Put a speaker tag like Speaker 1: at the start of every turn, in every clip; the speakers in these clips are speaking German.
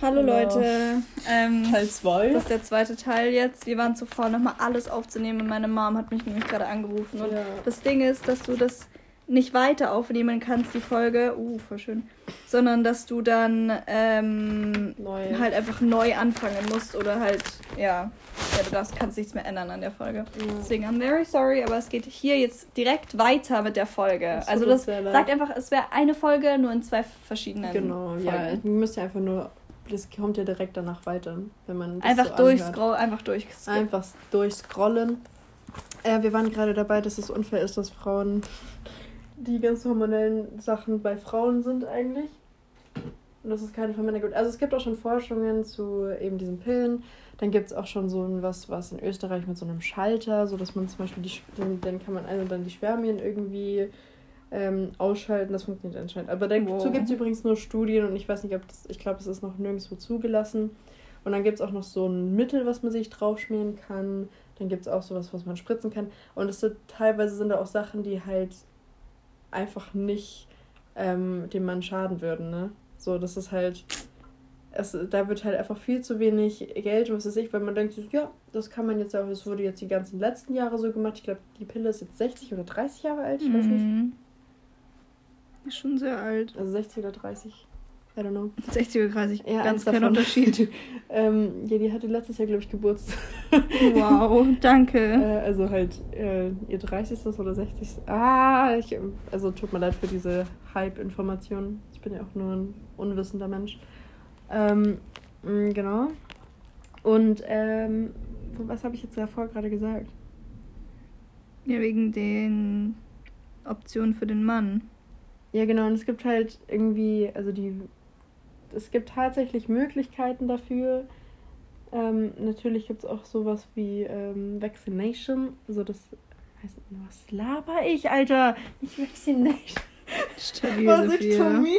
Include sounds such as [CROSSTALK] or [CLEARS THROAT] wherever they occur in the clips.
Speaker 1: Hallo
Speaker 2: Genau.
Speaker 1: Leute. Ähm,
Speaker 2: Teil 2.
Speaker 1: das ist der zweite Teil jetzt. Wir waren zuvor nochmal alles aufzunehmen meine Mom hat mich nämlich gerade angerufen. Und
Speaker 2: Ja.
Speaker 1: das Ding ist, dass du das nicht weiter aufnehmen kannst, die Folge. Uh, voll schön. Sondern dass du dann ähm,
Speaker 2: Neu.
Speaker 1: halt einfach neu anfangen musst oder halt, ja. Ja, du darfst, kannst nichts mehr ändern an der Folge.
Speaker 2: Ja.
Speaker 1: Deswegen, I'm very sorry, aber es geht hier jetzt direkt weiter mit der Folge.
Speaker 2: Tut
Speaker 1: Also das sagt einfach, es wäre eine Folge, nur in zwei verschiedenen
Speaker 2: Genau,
Speaker 1: Folgen.
Speaker 2: ja. Ihr müsst ja einfach nur. Das kommt ja direkt danach weiter, wenn man.
Speaker 1: Einfach
Speaker 2: so anhört.
Speaker 1: durchscroll, einfach durchskippen.
Speaker 2: Einfach durchscrollen. Äh, wir waren gerade dabei, dass es unfair ist, dass Frauen die ganz hormonellen Sachen bei Frauen sind eigentlich. Und das ist keine für Männer gut. Also es gibt auch schon Forschungen zu eben diesen Pillen. Dann gibt es auch schon so ein was, was in Österreich mit so einem Schalter, so dass man zum Beispiel die dann, dann kann man ein und dann die Spermien irgendwie ähm, ausschalten. Das funktioniert anscheinend. Aber dazu
Speaker 1: Wow.
Speaker 2: gibt es übrigens nur Studien und ich weiß nicht, ob das, ich glaube, es ist noch nirgendwo zugelassen. Und dann gibt es auch noch so ein Mittel, was man sich draufschmieren kann. Dann gibt es auch sowas, was man spritzen kann. Und es sind teilweise sind da auch Sachen, die halt einfach nicht ähm, dem Mann schaden würden, ne? So, das ist halt. Es, da wird halt einfach viel zu wenig Geld, was weiß ich, weil man denkt, ja, das kann man jetzt auch, es wurde jetzt die ganzen letzten Jahre so gemacht. Ich glaube, die Pille ist jetzt 60 oder 30 Jahre alt, ich weiß nicht.
Speaker 1: Ist schon sehr alt.
Speaker 2: Also 60 oder 30. I don't know.
Speaker 1: 60 oder 30,
Speaker 2: Ja,
Speaker 1: ganz kein
Speaker 2: davon.
Speaker 1: Unterschied. [LAUGHS]
Speaker 2: ähm, ja, die hatte letztes Jahr, glaube ich, Geburtstag.
Speaker 1: wow, danke. [LAUGHS]
Speaker 2: Äh, also halt äh, ihr 30. oder 60. Ah, ich, also tut mir leid für diese Hype-Informationen. Ich bin ja auch nur ein unwissender Mensch. Ähm, mh, genau. Und ähm, was habe ich jetzt davor gerade gesagt?
Speaker 1: Ja, wegen den Optionen für den Mann.
Speaker 2: Ja, genau. Und es gibt halt irgendwie, also die, es gibt tatsächlich Möglichkeiten dafür. Ähm, natürlich gibt es auch sowas wie ähm, Vaccination. Also das heißt, was laber ich, Alter? Nicht Vaccination. Tommy?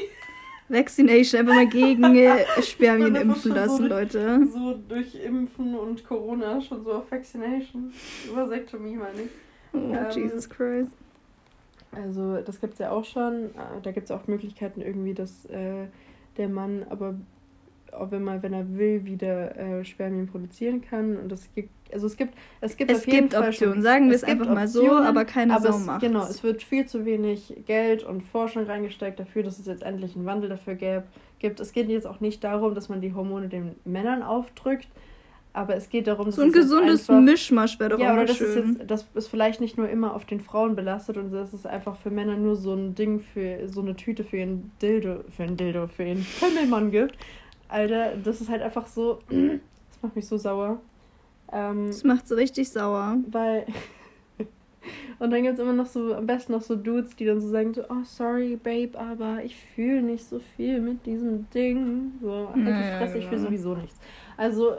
Speaker 1: Vaccination, einfach mal gegen äh, [LAUGHS] Spermien impfen lassen,
Speaker 2: so
Speaker 1: Leute.
Speaker 2: So durch Impfen und Corona schon so auf Vaccination. Vasektomie meine ich.
Speaker 1: Oh,
Speaker 2: Ähm,
Speaker 1: Jesus Christ.
Speaker 2: Also das gibt es ja auch schon. Äh, Da gibt es auch Möglichkeiten irgendwie, dass äh, der Mann aber auch wenn man, wenn er will, wieder äh, Spermien produzieren kann. Und es gibt, also es gibt, es gibt
Speaker 1: Es
Speaker 2: auf jeden
Speaker 1: gibt
Speaker 2: Fall
Speaker 1: Optionen,
Speaker 2: schon,
Speaker 1: sagen wir es einfach mal so,
Speaker 2: Optionen,
Speaker 1: aber keine
Speaker 2: aber
Speaker 1: Sau
Speaker 2: es,
Speaker 1: macht's.
Speaker 2: Genau, es wird viel zu wenig Geld und Forschung reingesteckt dafür, dass es jetzt endlich einen Wandel dafür gäb, gibt. Es geht jetzt auch nicht darum, dass man die Hormone den Männern aufdrückt, aber es geht darum,
Speaker 1: So ein gesundes
Speaker 2: einfach,
Speaker 1: Mischmasch wäre doch
Speaker 2: ja, oder das ist
Speaker 1: schön.
Speaker 2: jetzt, das ist vielleicht nicht nur immer auf den Frauen belastet und das ist einfach für Männer nur so ein Ding für so eine Tüte für ihren Dildo, für einen Dildo, für ihren Pimmelmann gibt. Alter, das ist halt einfach so, [CLEARS THROAT] das macht mich so sauer. Ähm,
Speaker 1: Das macht so richtig sauer.
Speaker 2: weil. [LAUGHS] Und dann gibt es immer noch so, am besten noch so Dudes, die dann so sagen: so, Oh, sorry, Babe, aber ich fühle nicht so viel mit diesem Ding. So, halt die
Speaker 1: Naja,
Speaker 2: Fresse, ich fühle
Speaker 1: genau.
Speaker 2: sowieso nichts. Also,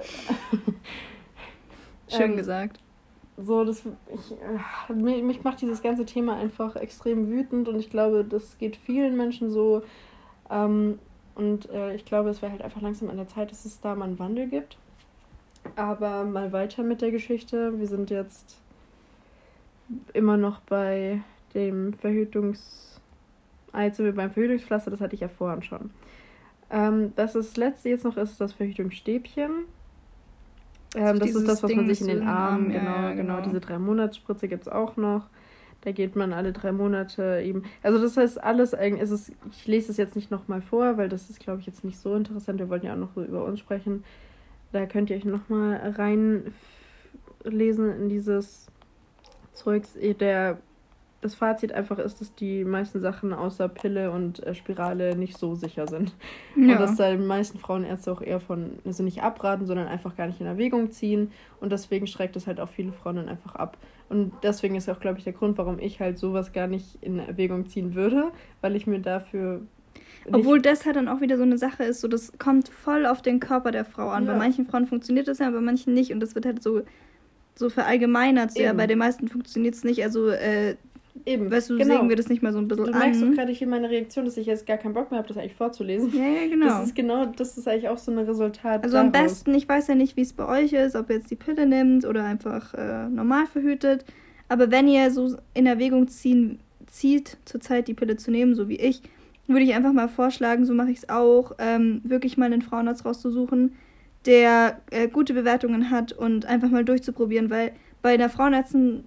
Speaker 2: [LAUGHS]
Speaker 1: Schön
Speaker 2: Ähm,
Speaker 1: gesagt.
Speaker 2: so, das. Ich, äh, mich, mich macht dieses ganze Thema einfach extrem wütend und ich glaube, das geht vielen Menschen so. Ähm, und äh, ich glaube, es wäre halt einfach langsam an der Zeit, dass es da mal einen Wandel gibt. Aber mal weiter mit der Geschichte. Wir sind jetzt immer noch bei dem Verhütungs... Wir beim Verhütungspflaster, das hatte ich ja vorhin schon. Ähm, das, ist das letzte jetzt noch ist das Verhütungsstäbchen. Ähm, das ist das, was man sich in den Arm, genau,
Speaker 1: ja,
Speaker 2: genau,
Speaker 1: genau.
Speaker 2: diese drei Monatsspritze gibt es auch noch. Da geht man alle drei Monate eben. Also das heißt alles eigentlich, es ist, ich lese es jetzt nicht nochmal vor, weil das ist, glaube ich, jetzt nicht so interessant. Wir wollten ja auch noch so über uns sprechen. Da könnt ihr euch nochmal reinlesen in dieses Zeugs. Der, das Fazit einfach ist, dass die meisten Sachen außer Pille und äh, Spirale nicht so sicher sind. Und
Speaker 1: Ja.
Speaker 2: dass da die meisten Frauenärzte auch eher von, also nicht abraten, sondern einfach gar nicht in Erwägung ziehen. Und deswegen schreckt es halt auch viele Frauen dann einfach ab. Und deswegen ist auch, glaube ich, der Grund, warum ich halt sowas gar nicht in Erwägung ziehen würde, weil ich mir dafür.
Speaker 1: Obwohl das halt dann auch wieder so eine Sache ist, so das kommt voll auf den Körper der Frau an.
Speaker 2: Ja.
Speaker 1: Bei manchen Frauen funktioniert das ja, bei manchen nicht. Und das wird halt so, so verallgemeinert. Ja, bei den meisten funktioniert es nicht. Also, äh,
Speaker 2: eben,
Speaker 1: weißt du,
Speaker 2: genau.
Speaker 1: sägen wir das nicht mal so ein bisschen
Speaker 2: Du merkst auch
Speaker 1: an.
Speaker 2: gerade hier meine Reaktion, dass ich jetzt gar keinen Bock mehr habe, das eigentlich vorzulesen.
Speaker 1: Ja, ja, genau.
Speaker 2: Das ist genau, das ist eigentlich auch so ein Resultat.
Speaker 1: Also am
Speaker 2: daraus.
Speaker 1: besten, ich weiß ja nicht, wie es bei euch ist, ob ihr jetzt die Pille nimmt oder einfach äh, normal verhütet. Aber wenn ihr so in Erwägung ziehen, zieht, zurzeit die Pille zu nehmen, so wie ich, würde ich einfach mal vorschlagen, so mache ich es auch, ähm, wirklich mal einen Frauenarzt rauszusuchen, der äh, gute Bewertungen hat und einfach mal durchzuprobieren, weil bei einer Frauenärztin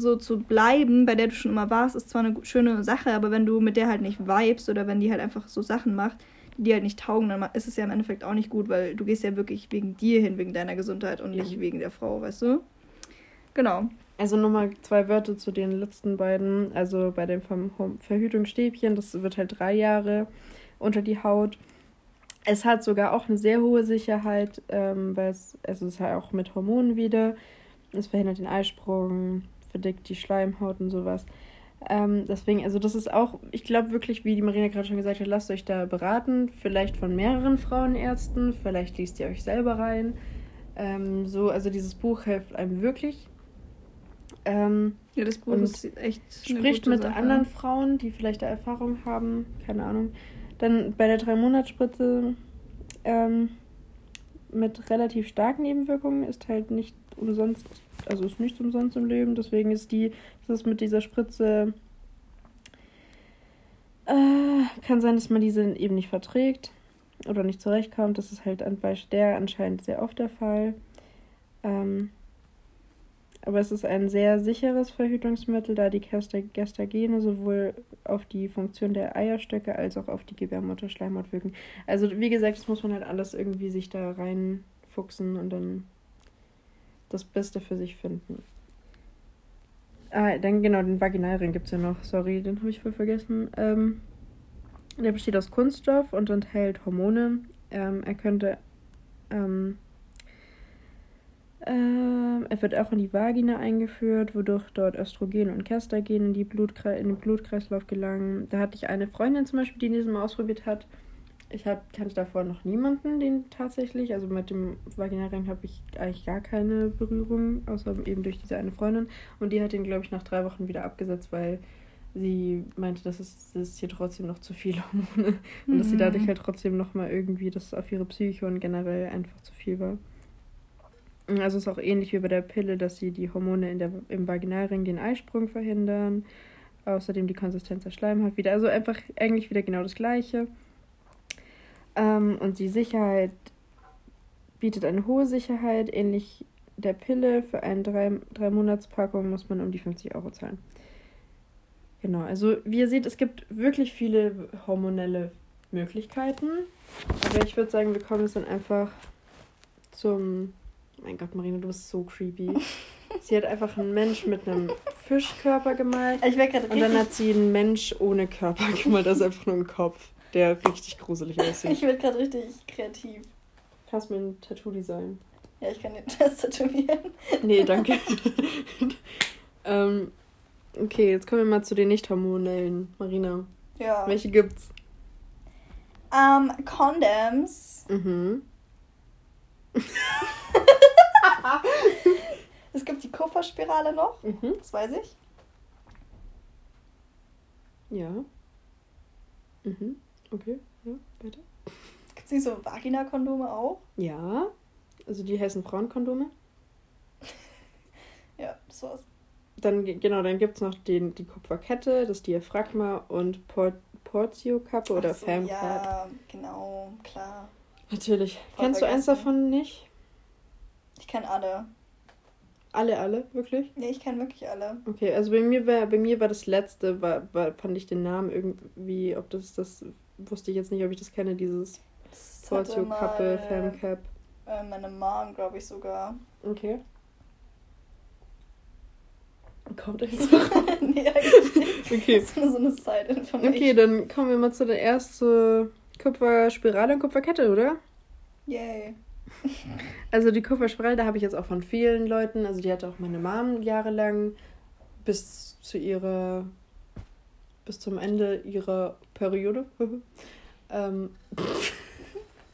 Speaker 1: so zu bleiben, bei der du schon immer warst, ist zwar eine schöne Sache, aber wenn du mit der halt nicht vibest oder wenn die halt einfach so Sachen macht, die dir halt nicht taugen, dann ist es ja im Endeffekt auch nicht gut, weil du gehst ja wirklich wegen dir hin, wegen deiner Gesundheit und ja. nicht wegen der Frau, weißt du? Genau.
Speaker 2: Also nochmal zwei Wörter zu den letzten beiden. Also bei dem Verhütungsstäbchen, das wird halt drei Jahre unter die Haut. Es hat sogar auch eine sehr hohe Sicherheit, ähm, weil es, also es ist halt auch mit Hormonen wieder. Es verhindert den Eisprung, verdickt die Schleimhaut und sowas. Ähm, deswegen, also das ist auch, ich glaube wirklich, wie die Marina gerade schon gesagt hat, lasst euch da beraten. Vielleicht von mehreren Frauenärzten, vielleicht liest ihr euch selber rein. Ähm, so, also dieses Buch hilft einem wirklich. Ähm, ja, das Buch ist echt. Spricht mit Sache. anderen Frauen, die vielleicht da Erfahrung haben, keine Ahnung. Dann bei der Drei-Monats-Spritze ähm, mit relativ starken Nebenwirkungen ist halt nicht umsonst, also ist nichts umsonst im Leben. Deswegen ist die, das ist mit dieser Spritze. Äh, kann sein, dass man diese eben nicht verträgt oder nicht zurechtkommt. Das ist halt bei der anscheinend sehr oft der Fall. Ähm, aber es ist ein sehr sicheres Verhütungsmittel, da die Gestagene sowohl auf die Funktion der Eierstöcke als auch auf die Gebärmutterschleimhaut wirken. Also wie gesagt, das muss man halt alles irgendwie sich da reinfuchsen und dann das Beste für sich finden. Ah, dann genau, den Vaginalring gibt es ja noch. Sorry, den habe ich voll vergessen. Ähm, der besteht aus Kunststoff und enthält Hormone. Ähm, er könnte ähm, ähm, er wird auch in die Vagina eingeführt, wodurch dort Östrogen und Gestagen in, die Blutkre in den Blutkreislauf gelangen. Da hatte ich eine Freundin zum Beispiel, die diesen mal ausprobiert hat. Ich hab, kannte davor noch niemanden, den tatsächlich, also mit dem Vaginalring habe ich eigentlich gar keine Berührung, außer eben durch diese eine Freundin. Und die hat den, glaube ich, nach drei Wochen wieder abgesetzt, weil sie meinte, das ist, das ist hier trotzdem noch zu viel Hormone. [LAUGHS] Und mhm. dass sie mhm. dadurch halt trotzdem nochmal irgendwie, dass es auf ihre Psyche und generell einfach zu viel war. Also es ist auch ähnlich wie bei der Pille, dass sie die Hormone in der, im Vaginalring den Eisprung verhindern. Außerdem die Konsistenz der Schleimhaut wieder. Also einfach eigentlich wieder genau das Gleiche. Ähm, und die Sicherheit bietet eine hohe Sicherheit. Ähnlich der Pille. Für eine 3-Monats-Packung muss man um die 50 Euro zahlen. Genau, also wie ihr seht, es gibt wirklich viele hormonelle Möglichkeiten. Aber ich würde sagen, wir kommen jetzt dann einfach zum mein Gott, Marina, du bist so creepy. sie hat einfach einen Mensch mit einem Fischkörper gemalt. Ich und dann hat sie einen Mensch ohne Körper [LAUGHS] gemalt. Das ist einfach nur ein Kopf, der richtig gruselig aussieht.
Speaker 1: Ich werde gerade richtig kreativ.
Speaker 2: Kannst du mir ein Tattoo designen?
Speaker 1: Ja, ich kann dir das tätowieren.
Speaker 2: Nee, [LAUGHS] danke. ähm, okay, jetzt kommen wir mal zu den nicht hormonellen. Marina. Ja. Welche gibt's?
Speaker 1: Um, ähm, Condoms. Mhm. [LAUGHS] [LAUGHS] es gibt die Kupferspirale noch, mhm. das weiß ich.
Speaker 2: Ja. Mhm. Okay, ja, weiter.
Speaker 1: Gibt es nicht so Vagina-Kondome auch?
Speaker 2: Ja. Also die heißen Frauenkondome. [LAUGHS]
Speaker 1: ja, das war's.
Speaker 2: Dann, genau, dann gibt es noch den, die Kupferkette, das Diaphragma und Port Portio-Kappe oder so, Fam
Speaker 1: Ja, genau, klar.
Speaker 2: Natürlich. Voll Kennst vergessen. du eins davon nicht?
Speaker 1: Ich kenne alle.
Speaker 2: Alle, alle, wirklich?
Speaker 1: Nee, ich kenne wirklich alle.
Speaker 2: Okay, also bei mir war, bei mir war das letzte, war, war, fand ich den Namen irgendwie, ob das das, wusste ich jetzt nicht, ob ich das kenne, dieses Portio Kappe,
Speaker 1: Femcap. Äh, meine Mom, glaube ich sogar.
Speaker 2: Okay. Kommt [LAUGHS] jetzt noch? nee, eigentlich nicht. Okay. Das ist [LAUGHS] nur so eine Side-Information. Okay, dann kommen wir mal zu der ersten Kupferspirale und Kupferkette, oder? Yay. [LAUGHS] Also die Kupferspirale, da habe ich jetzt auch von vielen Leuten, also die hatte auch meine Mom jahrelang bis zu ihrer, bis zum Ende ihrer Periode. [LAUGHS] ähm,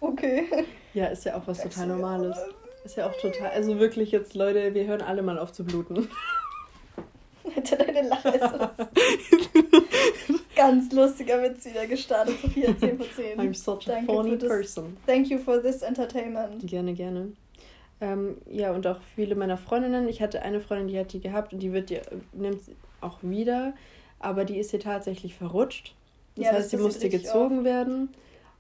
Speaker 2: okay. [LAUGHS] Ja, ist ja auch was total Normales. Ist ja auch total, also wirklich jetzt, Leute, wir hören alle mal auf zu bluten. Alter, deine Lache [LAUGHS]
Speaker 1: Ganz lustiger Witz wieder gestartet. Sophia 10 von 10. I'm such a funny person. Thank you for this entertainment.
Speaker 2: Gerne, gerne. Ähm, ja, und auch viele meiner Freundinnen. Ich hatte eine Freundin, die hat die gehabt und die wird die, nimmt sie auch wieder. Aber die ist hier tatsächlich verrutscht. Das ja, heißt, sie musste gezogen auf. werden.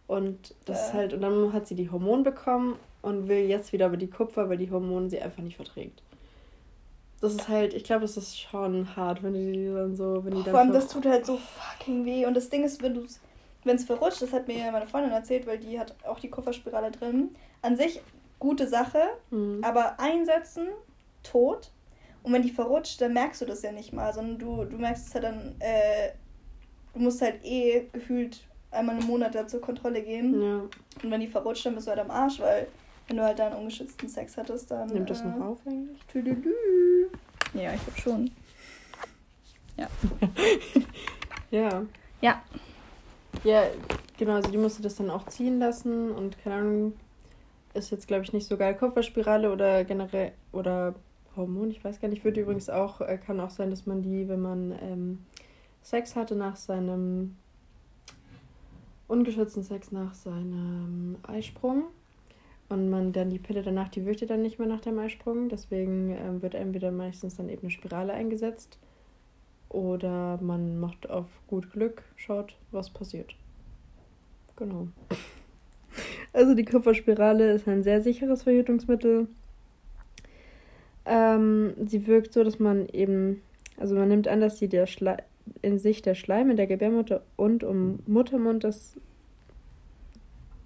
Speaker 2: Und das äh. halt, und dann hat sie die Hormone bekommen und will jetzt wieder über die Kupfer, weil die Hormone sie einfach nicht verträgt. Das ist halt, ich glaube, das ist schon hart, wenn die dann so, wenn die
Speaker 1: dann. Vor allem, das tut halt so fucking weh. Und das Ding ist, wenn du wenn es verrutscht, das hat mir meine Freundin erzählt, weil die hat auch die Kupferspirale drin. An sich gute Sache, mhm. aber einsetzen, tot. Und wenn die verrutscht, dann merkst du das ja nicht mal, sondern du, du merkst es halt dann, äh, du musst halt eh gefühlt einmal im Monat da zur Kontrolle gehen. Ja. Und wenn die verrutscht, dann bist du halt am Arsch, weil wenn du halt dann ungeschützten Sex hattest, dann. Nimmt das äh, noch auf eigentlich? Tüdelü. Ja, ich glaube schon.
Speaker 2: Ja. [LAUGHS] ja. Ja. Ja, genau, also die musste das dann auch ziehen lassen und keine Ahnung, ist jetzt glaube ich nicht so geil. Kupferspirale oder generell oder Hormon, ich weiß gar nicht, würde übrigens auch, äh, kann auch sein, dass man die, wenn man ähm, Sex hatte nach seinem ungeschützten Sex nach seinem Eisprung und man dann die Pille danach, die wirkte dann nicht mehr nach dem Eisprung. Deswegen ähm, wird entweder meistens dann eben eine Spirale eingesetzt oder man macht auf gut Glück, schaut, was passiert. Genau. Also die Kupferspirale ist ein sehr sicheres Verhütungsmittel. Ähm, sie wirkt so, dass man eben, also man nimmt an, dass sie der in sich der Schleim in der Gebärmutter und um Muttermund das,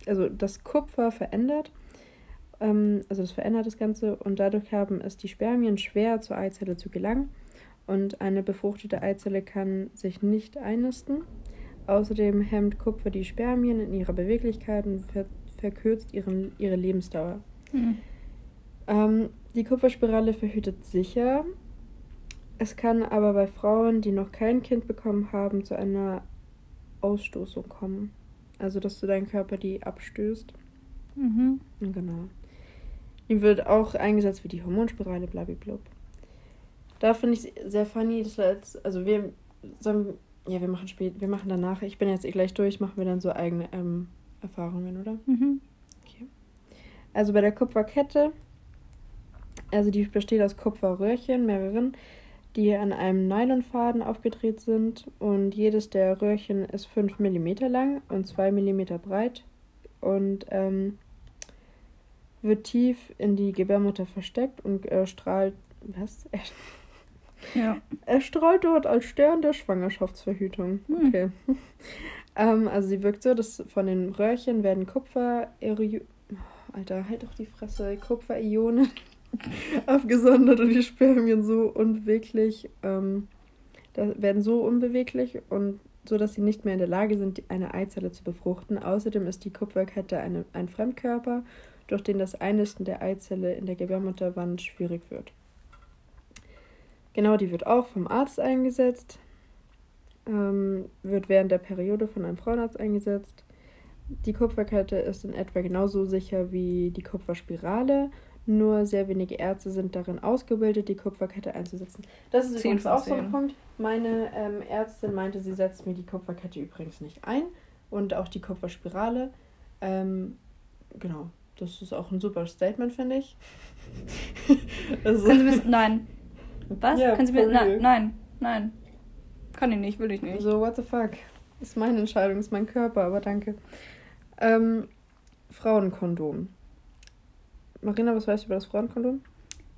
Speaker 2: also das Kupfer verändert. Ähm, also das verändert das Ganze und dadurch haben es die Spermien schwer zur Eizelle zu gelangen und eine befruchtete Eizelle kann sich nicht einnisten. Außerdem hemmt Kupfer die Spermien in ihrer Beweglichkeit und ver verkürzt ihren, ihre Lebensdauer. Mhm. Ähm, die Kupferspirale verhütet sicher. Es kann aber bei Frauen, die noch kein Kind bekommen haben, zu einer Ausstoßung kommen. Also, dass du deinen Körper die abstößt. Mhm. Genau. Die wird auch eingesetzt wie die Hormonspirale, blablabla. Da finde ich sehr funny, dass wir jetzt, also wir sollen, ja, wir machen spät, wir machen danach, ich bin jetzt eh gleich durch, machen wir dann so eigene ähm, Erfahrungen, oder? Mhm. Okay. Also bei der Kupferkette, also die besteht aus Kupferröhrchen, mehreren, die an einem Nylonfaden aufgedreht sind und jedes der Röhrchen ist 5 mm lang und 2 mm breit und ähm, wird tief in die Gebärmutter versteckt und äh, strahlt, was? [LAUGHS] Ja. Er strahlt dort als Stern der Schwangerschaftsverhütung. Hm. Okay. [LAUGHS] ähm, also sie wirkt so, dass von den Röhrchen werden Kupfer... Alter, halt doch die Fresse. Kupferionen [LAUGHS] abgesondert und die Spermien so unbeweglich, ähm, werden so unbeweglich und so, dass sie nicht mehr in der Lage sind, eine Eizelle zu befruchten. Außerdem ist die Kupferkette eine, ein Fremdkörper, durch den das Einnisten der Eizelle in der Gebärmutterwand schwierig wird. Genau, die wird auch vom Arzt eingesetzt, ähm, wird während der Periode von einem Frauenarzt eingesetzt. Die Kupferkette ist in etwa genauso sicher wie die Kupferspirale, nur sehr wenige Ärzte sind darin ausgebildet, die Kupferkette einzusetzen. Das ist übrigens auch so ein Punkt. Meine ähm, Ärztin meinte, sie setzt mir die Kupferkette übrigens nicht ein und auch die Kupferspirale. Ähm, genau, das ist auch ein super Statement, finde ich. [LAUGHS]
Speaker 1: also, nein, was? Ja, Können Sie mir. Na, nein, nein. Kann ich nicht, will ich nicht.
Speaker 2: So, what the fuck? Ist meine Entscheidung, ist mein Körper, aber danke. Ähm, Frauenkondom. Marina, was weißt du über das Frauenkondom?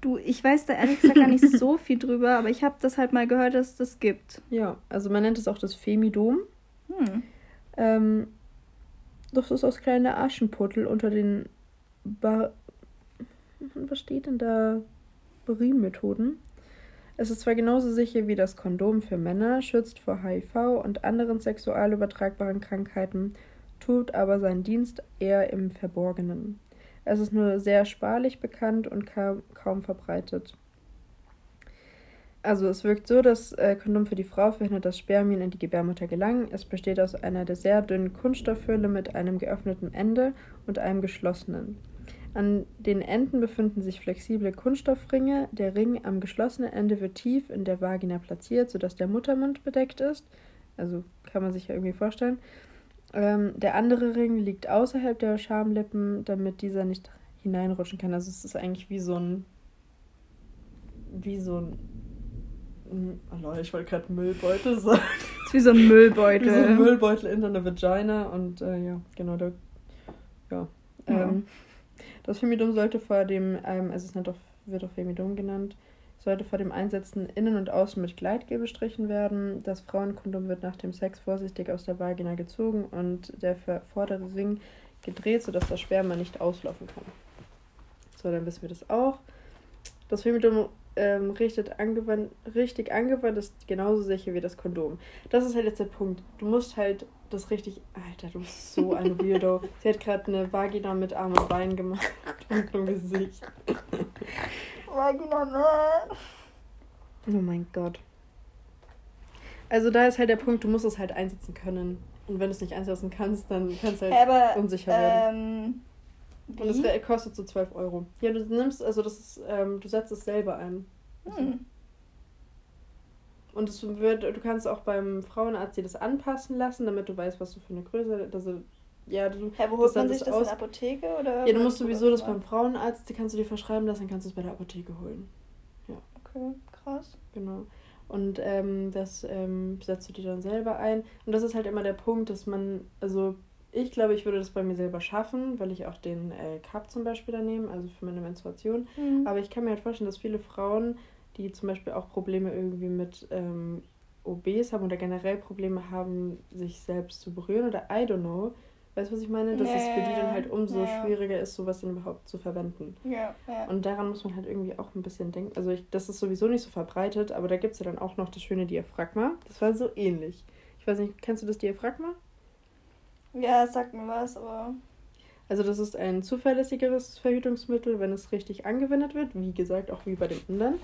Speaker 1: Du, ich weiß da ehrlich gesagt gar nicht so [LAUGHS] viel drüber, aber ich habe das halt mal gehört, dass es das gibt.
Speaker 2: Ja, also man nennt es auch das Femidom. Hm. Ähm, das ist aus kleiner Aschenputtel unter den ba was steht denn da? Urinmethoden. Es ist zwar genauso sicher wie das Kondom für Männer, schützt vor HIV und anderen sexual übertragbaren Krankheiten, tut aber seinen Dienst eher im Verborgenen. Es ist nur sehr sparlich bekannt und kaum verbreitet. Also es wirkt so, das äh, Kondom für die Frau verhindert, dass Spermien in die Gebärmutter gelangen. Es besteht aus einer der sehr dünnen Kunststoffhülle mit einem geöffneten Ende und einem geschlossenen. An den Enden befinden sich flexible Kunststoffringe. Der Ring am geschlossenen Ende wird tief in der Vagina platziert, sodass der Muttermund bedeckt ist. Also kann man sich ja irgendwie vorstellen. Ähm, der andere Ring liegt außerhalb der Schamlippen, damit dieser nicht hineinrutschen kann. Also es ist eigentlich wie so ein. Wie so ein. Oh Leute, ich wollte gerade Müllbeutel sagen.
Speaker 1: ist wie so ein Müllbeutel. [LAUGHS]
Speaker 2: Wie so ein Müllbeutel in deiner Vagina und äh, ja, genau, da, ja.
Speaker 1: Ja.
Speaker 2: Ähm, das Femidom sollte vor dem, ähm, also es nennt auch, wird auch Femidom genannt, sollte vor dem Einsetzen innen und außen mit Gleitgel bestrichen werden. Das Frauenkondom wird nach dem Sex vorsichtig aus der Vagina gezogen und der vordere Ring gedreht, sodass das Sperma nicht auslaufen kann. So, dann wissen wir das auch. Das Femidom ähm, richtet angewandt, richtig angewandt ist genauso sicher wie das Kondom. Das ist halt jetzt der Punkt. Du musst halt das richtig. Alter, du bist so ein [LAUGHS] Weirdo. Sie hat gerade eine Vagina mit Arm und Bein gemacht und im Gesicht.
Speaker 1: Vagina, ne?
Speaker 2: Oh mein Gott. Also da ist halt der Punkt, du musst es halt einsetzen können. Und wenn du es nicht einsetzen kannst, dann kannst du halt
Speaker 1: Aber,
Speaker 2: unsicher werden.
Speaker 1: ähm,
Speaker 2: Und das
Speaker 1: wie?
Speaker 2: wär- kostet so 12 Euro. Ja, du nimmst, also das ist, ähm, du setzt es selber ein.
Speaker 1: Hm.
Speaker 2: Und es wird, du kannst auch beim Frauenarzt dir das anpassen lassen, damit du weißt, was du für eine Größe, also ja, du,
Speaker 1: Hä, wo holt man sich
Speaker 2: das
Speaker 1: das in
Speaker 2: aus-
Speaker 1: der Apotheke? Oder
Speaker 2: ja, du musst sowieso das beim Frauenarzt, die kannst du dir verschreiben lassen, dann kannst du es bei der Apotheke holen.
Speaker 1: Okay, krass.
Speaker 2: Genau. Und ähm, das ähm, setzt du dir dann selber ein. Und das ist halt immer der Punkt, dass man, also ich glaube, ich würde das bei mir selber schaffen, weil ich auch den äh, Cup zum Beispiel da nehme, also für meine Menstruation.
Speaker 1: Hm.
Speaker 2: Aber ich kann mir halt vorstellen, dass viele Frauen, die zum Beispiel auch Probleme irgendwie mit ähm, OBs haben oder generell Probleme haben, sich selbst zu berühren oder I don't know. Weißt du, was ich meine? Dass es für die dann halt umso
Speaker 1: Ja.
Speaker 2: schwieriger ist, sowas dann überhaupt zu verwenden.
Speaker 1: ja.
Speaker 2: Und daran muss man halt irgendwie auch ein bisschen denken. Also ich, das ist sowieso nicht so verbreitet, aber da gibt es ja dann auch noch das schöne Diaphragma. Das war so ähnlich. Ich weiß nicht, kennst du das Diaphragma?
Speaker 1: Ja, sag mir was, aber.
Speaker 2: Also das ist ein zuverlässigeres Verhütungsmittel, wenn es richtig angewendet wird. Wie gesagt, auch wie bei dem anderen.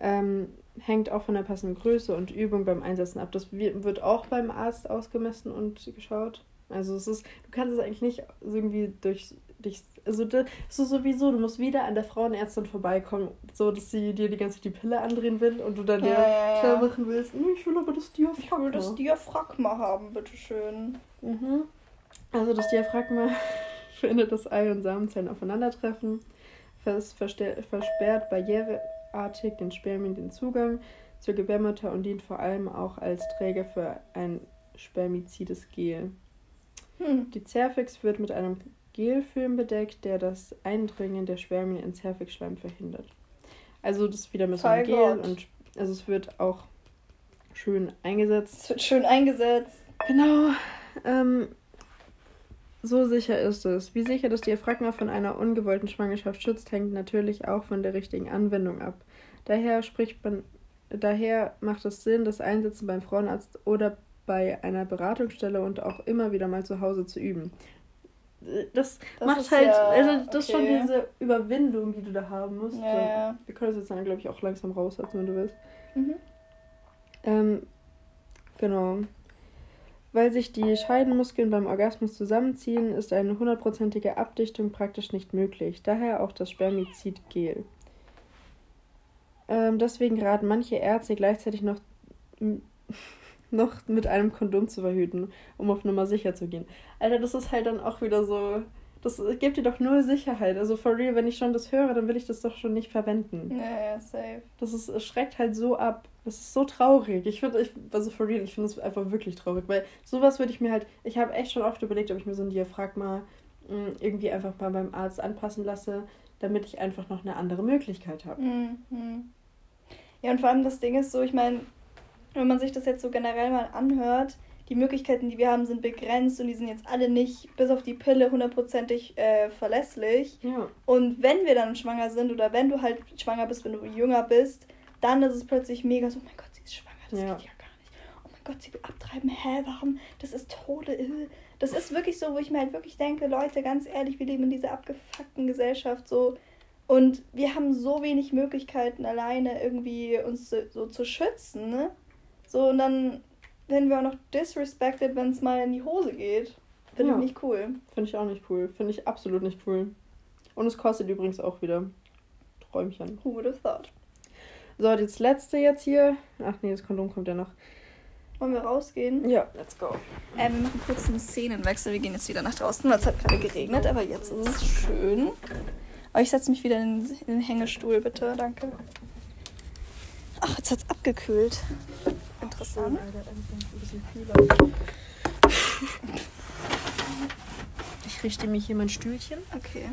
Speaker 2: Ähm, hängt auch von der passenden Größe und Übung beim Einsetzen ab. Das wi- wird auch beim Arzt ausgemessen und geschaut. Also es ist, du kannst es eigentlich nicht irgendwie durch dich, also das ist sowieso, du musst wieder an der Frauenärztin vorbeikommen, so dass sie dir die ganze Zeit die Pille andrehen will und du dann
Speaker 1: Ja,
Speaker 2: dir
Speaker 1: ja,
Speaker 2: klar machen willst, "Nee, ich will aber das
Speaker 1: Ich
Speaker 2: Diaphragma.
Speaker 1: will das Diaphragma haben, bitteschön.
Speaker 2: Mhm. Also das Diaphragma [LAUGHS] findet das Ei- und Samenzellen aufeinandertreffen. Es versperrt barriereartig den Spermien den Zugang zur Gebärmutter und dient vor allem auch als Träger für ein spermizides Gel.
Speaker 1: Hm.
Speaker 2: Die Zervix wird mit einem Gelfilm bedeckt, der das Eindringen der Spermien in Zervixschleim verhindert. Also das ist wieder mit so einem
Speaker 1: Voll
Speaker 2: Gel und also es wird auch schön eingesetzt.
Speaker 1: Es wird schön eingesetzt.
Speaker 2: Genau. Ähm, so sicher ist es. Wie sicher das Diaphragma von einer ungewollten Schwangerschaft schützt, hängt natürlich auch von der richtigen Anwendung ab. Daher spricht man, daher macht es Sinn, das Einsetzen beim Frauenarzt oder bei einer Beratungsstelle und auch immer wieder mal zu Hause zu üben. Das,
Speaker 1: Das
Speaker 2: macht halt,
Speaker 1: ja
Speaker 2: also das ist schon
Speaker 1: okay.
Speaker 2: diese Überwindung, die du da haben musst.
Speaker 1: Ja, ja.
Speaker 2: Wir können das jetzt dann, glaube ich, auch langsam raussetzen, wenn du willst.
Speaker 1: Mhm.
Speaker 2: Ähm, genau. Weil sich die Scheidenmuskeln beim Orgasmus zusammenziehen, ist eine hundertprozentige Abdichtung praktisch nicht möglich. Daher auch das Spermizid-Gel. Ähm, deswegen raten manche Ärzte gleichzeitig noch, noch mit einem Kondom zu verhüten, um auf Nummer sicher zu gehen. Alter, das ist halt dann auch wieder so. Das gibt dir doch null Sicherheit. Also for real, wenn ich schon das höre, dann will ich das doch schon nicht verwenden.
Speaker 1: Ja, ja, safe.
Speaker 2: Das ist, schreckt halt so ab. Das ist so traurig. Ich finde, ich, also for real, ich finde es einfach wirklich traurig, weil sowas würde ich mir halt, ich habe echt schon oft überlegt, ob ich mir so ein Diaphragma mh, irgendwie einfach mal beim Arzt anpassen lasse, damit ich einfach noch eine andere Möglichkeit habe.
Speaker 1: Mhm. Ja, und vor allem das Ding ist so, ich meine, wenn man sich das jetzt so generell mal anhört, die Möglichkeiten, die wir haben, sind begrenzt und die sind jetzt alle nicht bis auf die Pille hundertprozentig äh, verlässlich.
Speaker 2: Ja.
Speaker 1: Und wenn wir dann schwanger sind oder wenn du halt schwanger bist, wenn du jünger bist, dann ist es plötzlich mega so, oh mein Gott, sie ist schwanger, das
Speaker 2: Ja.
Speaker 1: geht ja gar nicht. Oh mein Gott, sie will abtreiben, hä, warum? Das ist Tode. äh. Das ist wirklich so, wo ich mir halt wirklich denke, Leute, ganz ehrlich, wir leben in dieser abgefuckten Gesellschaft so. Und wir haben so wenig Möglichkeiten, alleine irgendwie uns so, so zu schützen, ne? So, und dann werden wir auch noch disrespected, wenn es mal in die Hose geht. Finde
Speaker 2: Ja.
Speaker 1: ich nicht cool.
Speaker 2: Finde ich auch nicht cool. Finde ich absolut nicht cool. Und es kostet übrigens auch wieder Träumchen.
Speaker 1: Who would have thought?
Speaker 2: So, das letzte jetzt hier. Ach nee, das Kondom kommt ja noch.
Speaker 1: Wollen wir rausgehen?
Speaker 2: Ja, let's go.
Speaker 1: Ähm, wir machen kurz einen Szenenwechsel. Wir gehen jetzt wieder nach draußen, weil es hat gerade geregnet, aber jetzt ist es schön. Aber ich setze mich wieder in, in den Hängestuhl, bitte. Danke. Ach, jetzt hat es abgekühlt. Interessant.
Speaker 2: Ich richte mich hier mein Stühlchen.
Speaker 1: Okay.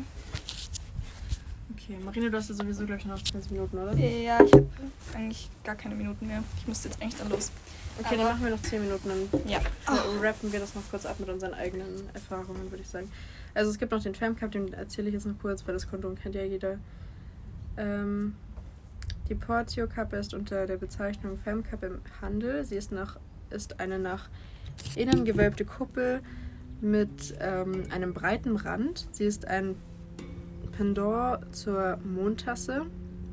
Speaker 2: Okay, Marina, du hast ja sowieso gleich noch 20 Minuten, oder?
Speaker 1: Ja, ich habe eigentlich gar keine Minuten mehr. Ich müsste jetzt eigentlich dann los.
Speaker 2: Okay, dann
Speaker 1: Aber-
Speaker 2: machen wir noch 10 Minuten. Dann
Speaker 1: Ja.
Speaker 2: äh, rappen wir das noch kurz ab mit unseren eigenen Erfahrungen, würde ich sagen. Also es gibt noch den Femcup, den erzähle ich jetzt noch kurz, weil das Kondom kennt ja jeder. Ähm, die Portio Cup ist unter der Bezeichnung Femcup im Handel. Sie ist, nach, ist eine nach innen gewölbte Kuppel mit ähm, einem breiten Rand. Sie ist ein Pendant zur Mondtasse,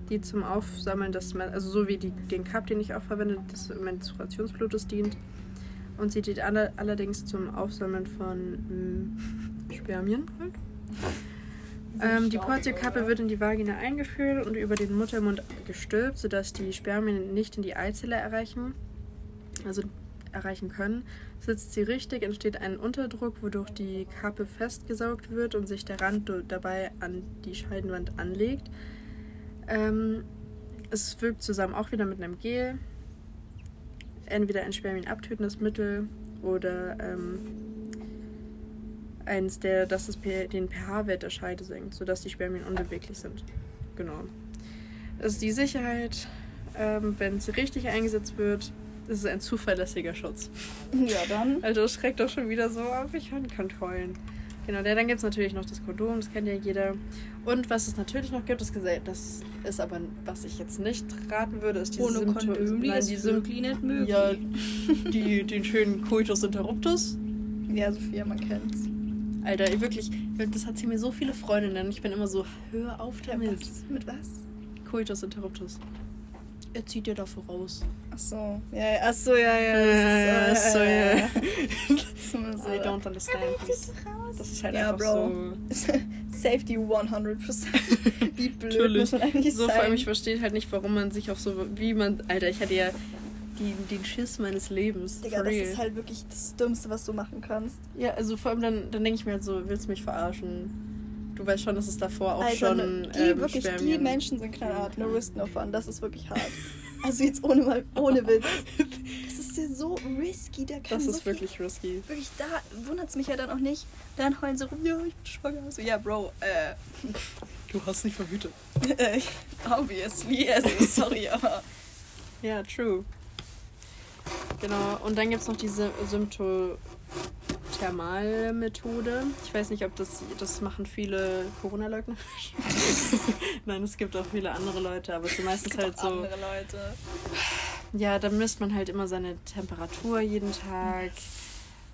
Speaker 2: die zum Aufsammeln des, also so wie die, den Cup, den ich auch verwende, des Menstruationsblutes dient. Und sie dient alle, allerdings zum Aufsammeln von mm, Spermien. Halt. Ähm, die Portiokappe wird in die Vagina eingeführt und über den Muttermund gestülpt, sodass die Spermien nicht in die Eizelle erreichen, also erreichen können. Sitzt sie richtig, entsteht ein Unterdruck, wodurch die Kappe festgesaugt wird und sich der Rand dabei an die Scheidenwand anlegt. Ähm, es wirkt zusammen auch wieder mit einem Gel. Entweder ein spermienabtötendes Mittel oder ähm, eins, der, das das P- den pH-Wert der Scheide senkt, sodass die Spermien unbeweglich sind. Genau. Das ist die Sicherheit. Ähm, Wenn es richtig eingesetzt wird, ist es ein zuverlässiger Schutz. [LAUGHS]
Speaker 1: Ja, dann.
Speaker 2: Also das schreckt doch schon wieder so auf, ich kann heulen. Genau, ja, dann gibt es natürlich noch das Kondom, das kennt ja jeder. Und was es natürlich noch gibt, ist gesagt, das ist aber, was ich jetzt nicht raten würde, ist die
Speaker 1: Ohne
Speaker 2: Sympto-
Speaker 1: Kondom ist
Speaker 2: die Sym
Speaker 1: wirklich nicht möglich.
Speaker 2: Ja, die, den schönen Coitus interruptus.
Speaker 1: Ja, Sophia, man kennt's.
Speaker 2: Alter, wirklich, das hat sie mir so viele Freundinnen. Ich bin immer so, hör auf damit.
Speaker 1: was? Mit was?
Speaker 2: Coitus interruptus. Er zieht dir dafür raus.
Speaker 1: Ach so. Ja, ja. Ach so, ja, ja.
Speaker 2: Äh,
Speaker 1: Das ist,
Speaker 2: so,
Speaker 1: äh,
Speaker 2: ja.
Speaker 1: ist immer so.
Speaker 2: I don't understand this.
Speaker 1: raus.
Speaker 2: Das ist halt
Speaker 1: ja,
Speaker 2: einfach
Speaker 1: Bro. [LAUGHS] Safety 100%. Wie blöd
Speaker 2: Natürlich.
Speaker 1: muss man eigentlich
Speaker 2: So,
Speaker 1: sein?
Speaker 2: vor allem, ich verstehe halt nicht, warum man sich auf so, wie man, Alter, ich hatte ja die, den Schiss meines Lebens.
Speaker 1: Digga, das
Speaker 2: real.
Speaker 1: ist halt wirklich das Dümmste, was du machen kannst.
Speaker 2: Ja, also vor allem dann, dann denke ich mir halt so, willst du mich verarschen? Du weißt schon, dass es davor auch
Speaker 1: Alter,
Speaker 2: schon
Speaker 1: ne, die
Speaker 2: ähm,
Speaker 1: wirklich, die Menschen sind knallhart. No risk, no fun. Das ist wirklich hart. [LAUGHS] Also jetzt ohne mal, ohne [LAUGHS] Witz. Das ist ja so risky, der kann
Speaker 2: Das
Speaker 1: so
Speaker 2: ist
Speaker 1: viel
Speaker 2: wirklich risky.
Speaker 1: Wirklich, da wundert es mich ja dann auch nicht. Dann heulen sie rum, ja, ich bin schwanger. So, ja, Bro, äh,
Speaker 2: Du hast nicht verhütet. [LAUGHS]
Speaker 1: äh, obviously, also, sorry, aber.
Speaker 2: Ja, true. Genau, und dann gibt es noch diese Symptothermalmethode. Ich weiß nicht, ob das, das machen viele Corona-Leugner. [LAUGHS] Nein, es gibt auch viele andere Leute, aber es ist meistens halt so.
Speaker 1: Andere Leute.
Speaker 2: Ja, da misst man halt immer seine Temperatur jeden Tag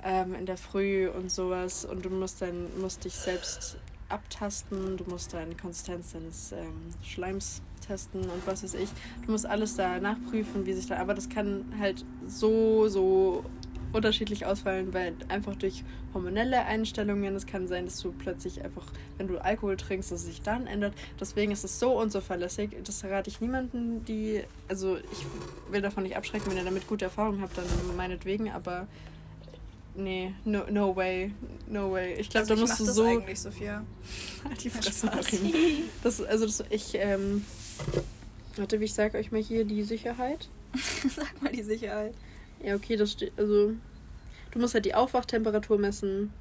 Speaker 2: ähm, in der Früh und sowas. Und du musst, dann, musst dich selbst abtasten, du musst deine Konsistenz deines ähm, Schleims testen und was weiß ich. Du musst alles da nachprüfen, wie sich da. Aber das kann halt so, so unterschiedlich ausfallen, weil einfach durch hormonelle Einstellungen, es kann sein, dass du plötzlich einfach, wenn du Alkohol trinkst, dass es sich dann ändert. Deswegen ist es so unzuverlässig. Das rate ich niemanden, die, also ich will davon nicht abschrecken, wenn ihr damit gute Erfahrungen habt, dann meinetwegen, aber nee, no, no way, no way. Ich glaube,
Speaker 1: Also,
Speaker 2: da musst du
Speaker 1: das
Speaker 2: so...
Speaker 1: eigentlich, Sophia. [LAUGHS]
Speaker 2: Halt die. Fresse. Das, also das, ich, ähm, warte, ich sag euch mal hier die Sicherheit. [LAUGHS]
Speaker 1: Sag mal die Sicherheit.
Speaker 2: Ja, okay, das steht, also du musst halt die Aufwachtemperatur messen,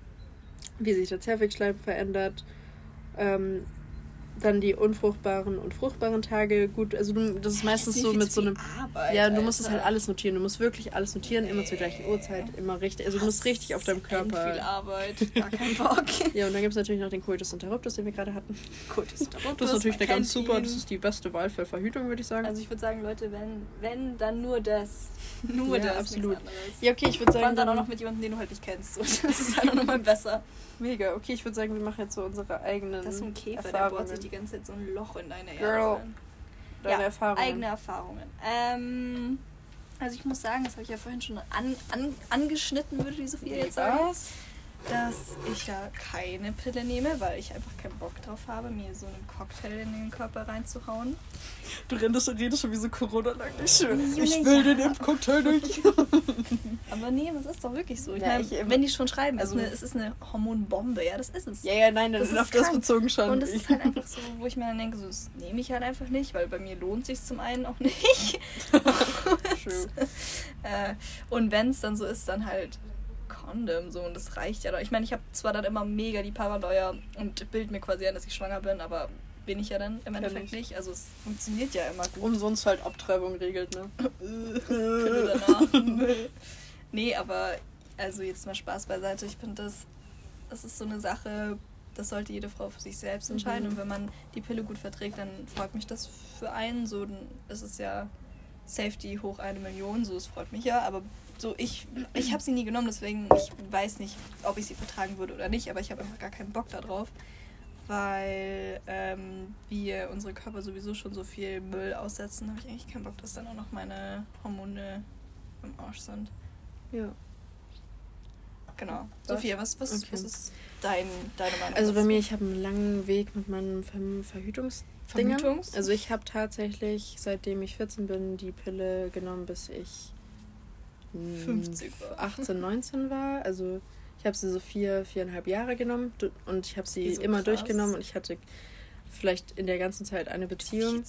Speaker 2: wie sich der Zervixschleim verändert, ähm, dann die unfruchtbaren und fruchtbaren Tage. Gut, also du, das ist meistens
Speaker 1: Das
Speaker 2: so
Speaker 1: viel
Speaker 2: mit so einem
Speaker 1: Arbeit,
Speaker 2: ja, du musst es
Speaker 1: Alter.
Speaker 2: halt alles notieren. Du musst wirklich alles notieren, immer zur gleichen Uhrzeit, immer richtig. Also du musst richtig auf deinem
Speaker 1: ist echt viel
Speaker 2: Körper.
Speaker 1: Arbeit. Gar kein Bock. [LAUGHS]
Speaker 2: Ja, und dann gibt es natürlich noch den Coitus interruptus, den wir gerade hatten.
Speaker 1: Coitus [LAUGHS]
Speaker 2: Das ist
Speaker 1: interruptus,
Speaker 2: natürlich eine ganz super, das ist die beste Wahl für Verhütung, würde ich sagen.
Speaker 1: Also ich würde sagen, Leute, wenn, wenn, dann nur das. [LAUGHS] Nur
Speaker 2: Ja,
Speaker 1: das,
Speaker 2: absolut. ja, okay, ich würde sagen,
Speaker 1: allem dann auch noch mit jemandem, den du halt nicht kennst. So, Das ist halt auch nochmal besser.
Speaker 2: Mega. Okay, ich würde sagen, wir machen jetzt so unsere eigenen
Speaker 1: Das ist so ein Käfer, der
Speaker 2: Erfahrungen.
Speaker 1: bohrt sich die ganze Zeit so ein Loch in deine
Speaker 2: Girl.
Speaker 1: Erde.
Speaker 2: Deine
Speaker 1: ja,
Speaker 2: Erfahrungen.
Speaker 1: Eigene Erfahrungen. Ähm, also ich muss sagen, das habe ich ja vorhin schon an, an, angeschnitten, würde die Sophia jetzt sagen.
Speaker 2: Was?
Speaker 1: Dass ich ja keine Pille nehme, weil ich einfach keinen Bock drauf habe, mir so einen Cocktail in den Körper reinzuhauen.
Speaker 2: Du redest, redest schon wie so Corona lang nicht schön. Ich will ja. den Impfcocktail nicht. [LAUGHS]
Speaker 1: Aber nee, das ist doch wirklich so. Ich ja, meine, ich, wenn die schon schreiben, also, es, ist eine, es ist eine Hormonbombe, ja, das ist es.
Speaker 2: Ja, ja, nein, das ist auf das bezogen schon.
Speaker 1: Und das ist halt [LAUGHS] einfach so, wo ich mir dann denke, so, das nehme ich halt einfach nicht, weil bei mir lohnt sich zum einen auch nicht. [LAUGHS] True. äh, und wenn es dann so ist, dann halt Condom so und das reicht ja. Ich meine, ich habe zwar dann immer mega die Paranoia und bild mir quasi an, dass ich schwanger bin, aber bin ich ja dann im Endeffekt nicht. Also es funktioniert ja immer
Speaker 2: gut. Umsonst halt Abtreibung regelt, ne? [LAUGHS] [LAUGHS]
Speaker 1: nee, aber also jetzt mal Spaß beiseite. Ich finde das, das ist so eine Sache, das sollte jede Frau für sich selbst entscheiden. Mhm. Und wenn man die Pille gut verträgt, dann freut mich das für einen. So, dann ist es ja Safety hoch eine Million, so es freut mich ja, aber so ich ich habe sie nie genommen, deswegen ich weiß nicht, ob ich sie vertragen würde oder nicht, aber ich habe einfach gar keinen Bock darauf, weil ähm, wir unsere Körper sowieso schon so viel Müll aussetzen, habe ich eigentlich keinen Bock, dass dann auch noch meine Hormone im Arsch sind. Ja. Genau. Sophia, was, was, okay. was ist dein, deine Meinung?
Speaker 2: Also bei mir, ich habe einen langen Weg mit meinem Verhütungs Verhütungs? Also ich habe tatsächlich, seitdem ich 14 bin, die Pille genommen, bis ich 50 war. 18, 19 war. Also ich habe sie so vier, viereinhalb Jahre genommen und ich habe sie so immer krass. durchgenommen und ich hatte vielleicht in der ganzen Zeit eine Beziehung.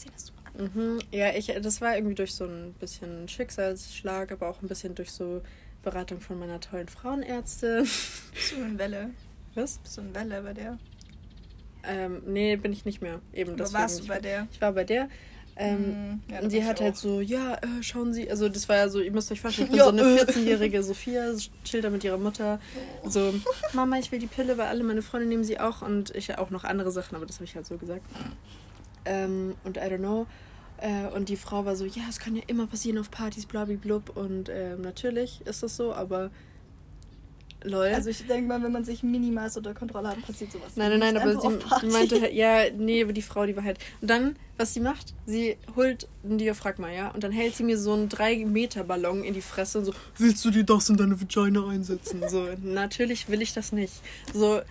Speaker 2: Mhm. Ja, ich, das war irgendwie durch so ein bisschen Schicksalsschlag, aber auch ein bisschen durch so Beratung von meiner tollen Frauenärztin. [LAUGHS]
Speaker 1: Bist du in Welle? Was? Bist du in Welle bei der?
Speaker 2: Ähm, nee, bin ich nicht mehr. Eben das warst du bei der? Ich war bei der. Ähm, mhm. ja, und sie hat halt so, ja, äh, schauen Sie, also das war ja so, ihr müsst euch vorstellen, ich bin ja, so eine 14-jährige Sophia, chillt da mit ihrer Mutter, so, Mama, ich will die Pille, weil alle meine Freunde nehmen sie auch und ich auch noch andere Sachen, aber das habe ich halt so gesagt. Ähm, und I don't know. Äh, und die Frau war so, ja, es kann ja immer passieren auf Partys, blablablub. Und äh, natürlich ist das so, aber
Speaker 1: Lol. Also ich denke mal, wenn man sich minimal unter Kontrolle hat, passiert sowas.
Speaker 2: Nein, nein, nein, aber sie meinte halt, [LAUGHS] ja, nee, aber die Frau, die war halt. Und dann, was sie macht, sie holt ein Diaphragma, ja, und dann hält sie mir so einen 3-Meter-Ballon in die Fresse und so, willst du dir das in deine Vagina einsetzen? So, [LAUGHS] natürlich will ich das nicht. So,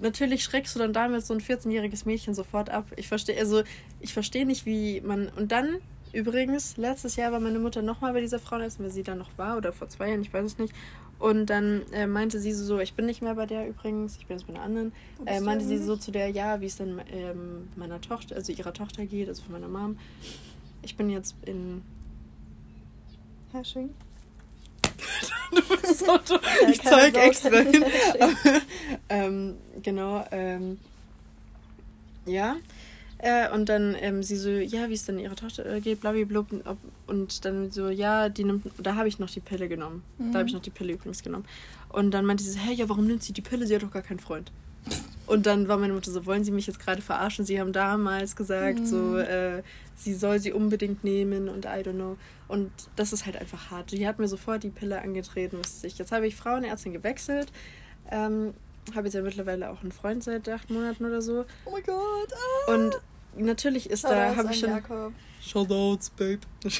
Speaker 2: natürlich schreckst du dann damit so ein 14-jähriges Mädchen sofort ab. Ich verstehe, also, ich verstehe nicht, wie man. Und dann Übrigens, letztes Jahr war meine Mutter nochmal bei dieser Frau, weil sie da noch war, oder vor zwei Jahren, ich weiß es nicht. Und dann äh, meinte sie so, ich bin nicht mehr bei der übrigens, ich bin jetzt bei einer anderen. Äh, meinte sie so zu der, ja, wie es dann ähm, meiner Tochter, also ihrer Tochter geht, also von meiner Mom. Ich bin jetzt in Hashing. [LAUGHS] du bist so ja, Ich zeig extra hin. [LAUGHS] [LAUGHS] ähm, genau, ähm, ja. Äh, und dann ähm, sie so, ja, wie es dann ihrer Tochter äh, geht, blablabla. Und dann so, ja, die nimmt, da habe ich noch die Pille genommen. Mhm. Da habe ich noch die Pille übrigens genommen. Und dann meinte sie so, hey, ja, warum nimmt sie die Pille? Sie hat doch gar keinen Freund. Und dann war meine Mutter so, wollen Sie mich jetzt gerade verarschen? Sie haben damals gesagt, mhm. so, äh, sie soll sie unbedingt nehmen und I don't know. Und das ist halt einfach hart. Die hat mir sofort die Pille angetreten, wusste ich. Jetzt habe ich Frauenärztin gewechselt. Ähm, habe jetzt ja mittlerweile auch einen Freund seit acht Monaten oder so. Oh mein Gott. Ah. Und natürlich ist Shoutouts da, habe ich schon. Jakob. Shoutouts, Babe. [LAUGHS]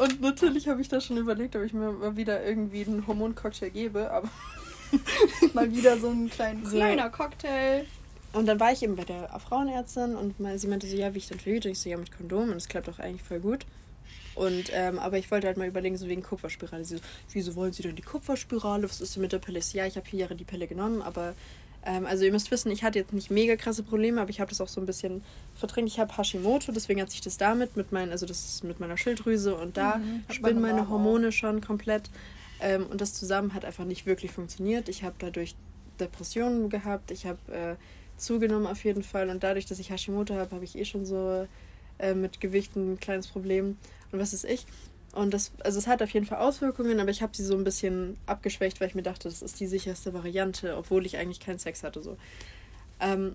Speaker 2: und natürlich habe ich da schon überlegt, ob ich mir mal wieder irgendwie einen Hormoncocktail gebe, aber. [LAUGHS]
Speaker 1: mal wieder so ein klein, so. kleiner Cocktail.
Speaker 2: Und dann war ich eben bei der Frauenärztin und sie meinte so, ja, wie ich dann verhüte. Ich so, ja, mit Kondom und es klappt auch eigentlich voll gut. Und, ähm, aber ich wollte halt mal überlegen, so wegen Kupferspirale. Sie so, wieso wollen Sie denn die Kupferspirale? Was ist denn mit der Pille? Ja, ich habe vier Jahre die Pille genommen, aber ähm, also ihr müsst wissen, ich hatte jetzt nicht mega krasse Probleme, aber ich habe das auch so ein bisschen verdrängt. Ich habe Hashimoto, deswegen hat sich das damit mit meinen, also das ist mit meiner Schilddrüse und da mhm, spinnen meine Hormone schon komplett. Ähm, und das zusammen hat einfach nicht wirklich funktioniert. Ich habe dadurch Depressionen gehabt, ich habe äh, zugenommen auf jeden Fall und dadurch, dass ich Hashimoto habe, habe ich eh schon so äh, mit Gewicht ein kleines Problem und was ist ich. Und das, also es hat auf jeden Fall Auswirkungen, aber ich habe sie so ein bisschen abgeschwächt, weil ich mir dachte, das ist die sicherste Variante, obwohl ich eigentlich keinen Sex hatte. So. Ähm,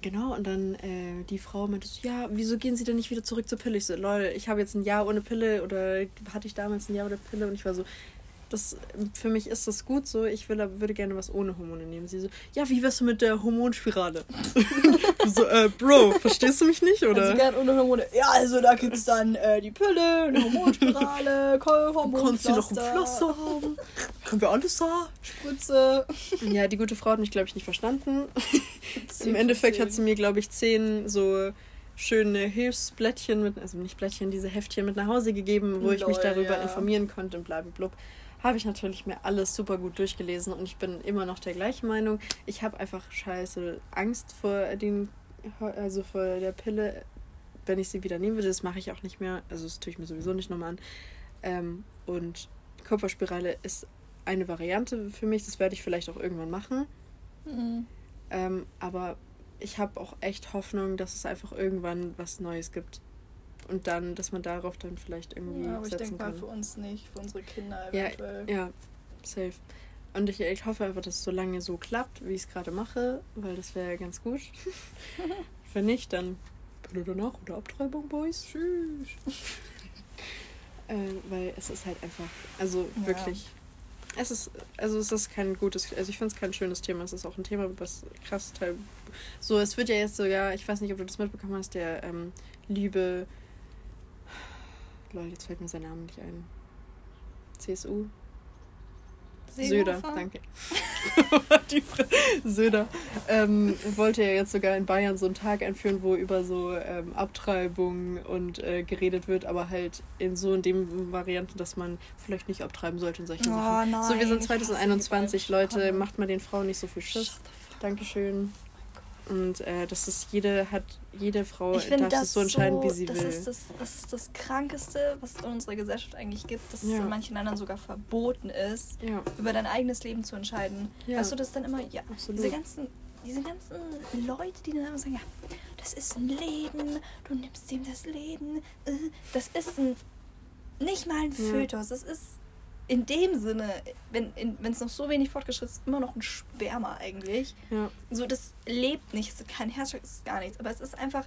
Speaker 2: genau, und dann äh, die Frau meinte so, ja, wieso gehen Sie denn nicht wieder zurück zur Pille? Ich so, lol, ich habe jetzt ein Jahr ohne Pille oder hatte ich damals ein Jahr ohne Pille und ich war so, das, für mich ist das gut so. Ich will, würde gerne was ohne Hormone nehmen. Sie so, ja, wie wär's mit der Hormonspirale? [LAUGHS] so, äh, Bro, verstehst du mich nicht, oder?
Speaker 1: Also gern ohne Hormone. Ja, also da gibt's dann äh, die Pille, eine Hormonspirale, Hormonpflaster. [LAUGHS] Kannst du noch ein Pflaster
Speaker 2: haben? Können wir alles da? Spritze. Ja, die gute Frau hat mich, glaube ich, nicht verstanden. [LAUGHS] Im Endeffekt hat sie mir, glaube ich, zehn so schöne Hilfsblättchen mit, also nicht Blättchen, diese Heftchen mit nach Hause gegeben, wo Lol, ich mich darüber ja. informieren konnte und blablabla habe ich natürlich mir alles super gut durchgelesen und ich bin immer noch der gleichen Meinung. Ich habe einfach scheiße Angst vor den, also vor der Pille, wenn ich sie wieder nehmen würde. Das mache ich auch nicht mehr. Also das tue ich mir sowieso nicht nochmal an. Ähm, und Kupferspirale ist eine Variante für mich. Das werde ich vielleicht auch irgendwann machen. Mhm. Ähm, aber ich habe auch echt Hoffnung, dass es einfach irgendwann was Neues gibt und dann, dass man darauf dann vielleicht irgendwie. Ja, aber ich denke mal
Speaker 1: für uns nicht, für unsere Kinder
Speaker 2: eventuell. Ja, ja safe. Und ich, ich hoffe einfach, dass es so lange so klappt, wie ich es gerade mache, weil das wäre ganz gut. [LAUGHS] Wenn nicht, dann Pille danach oder Abtreibung, Boys. Tschüss. [LAUGHS] äh, weil es ist halt einfach, also ja. wirklich. Es ist, also es ist kein gutes, also ich finde es kein schönes Thema. Es ist auch ein Thema, was krass teil. So, es wird ja jetzt sogar, ich weiß nicht, ob du das mitbekommen hast, der ähm, liebe Lol, jetzt fällt mir sein Name nicht ein. CSU? Söder, danke. [LAUGHS] Söder ähm, wollte ja jetzt sogar in Bayern so einen Tag einführen, wo über so ähm, Abtreibung und äh, geredet wird, aber halt in so in dem Variante, dass man vielleicht nicht abtreiben sollte und solche oh, Sachen. Nein, so, wir sind 2021, Leute, macht mal den Frauen nicht so viel Schiss. Dankeschön. Und äh, das ist jede hat jede Frau ich darf das so entscheiden,
Speaker 1: wie sie das will. Ist das, das ist das Krankeste, was es in unserer Gesellschaft eigentlich gibt, dass ja. es in manchen Ländern sogar verboten ist, ja. über dein eigenes Leben zu entscheiden. Ja. Weißt du, das dann immer, ja, Absolut. diese ganzen, diese ganzen Leute, die dann immer sagen, ja, das ist ein Leben, du nimmst ihm das Leben, äh, das ist ein, nicht mal ein Fötus, das ist in dem Sinne, wenn es noch so wenig fortgeschritten ist, immer noch ein Sperma eigentlich. Ja. So, das lebt nicht, es ist kein Herzstück, es ist gar nichts. Aber es ist einfach,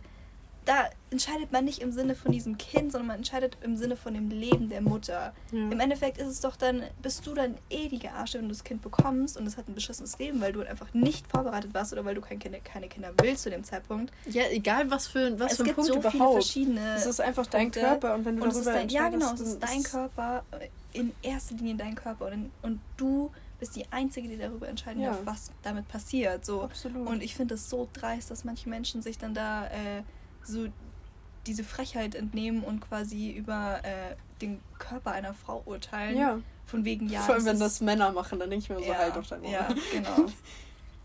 Speaker 1: da entscheidet man nicht im Sinne von diesem Kind, sondern man entscheidet im Sinne von dem Leben der Mutter. Ja. Im Endeffekt ist es doch dann, bist du dann eh die Gearsche, wenn du das Kind bekommst und es hat ein beschissenes Leben, weil du einfach nicht vorbereitet warst oder weil du kein kind, keine Kinder willst zu dem Zeitpunkt.
Speaker 2: Ja, egal was für, was es für ein gibt Punkt so überhaupt. Viele verschiedene es ist einfach dein Punkte. Körper und wenn du und darüber dein, Ja, genau, es ist dein Körper, in erster Linie dein Körper und, und du bist die Einzige, die darüber entscheiden ja. darf, was damit passiert. So. Absolut. Und ich finde es so dreist, dass manche Menschen sich dann da äh, so diese Frechheit entnehmen und quasi über äh, den Körper einer Frau urteilen. Ja. Von wegen, ja. Vor allem, wenn das Männer machen, dann denke ich mir so, ja, halt doch dann
Speaker 1: Ja, [LAUGHS] genau.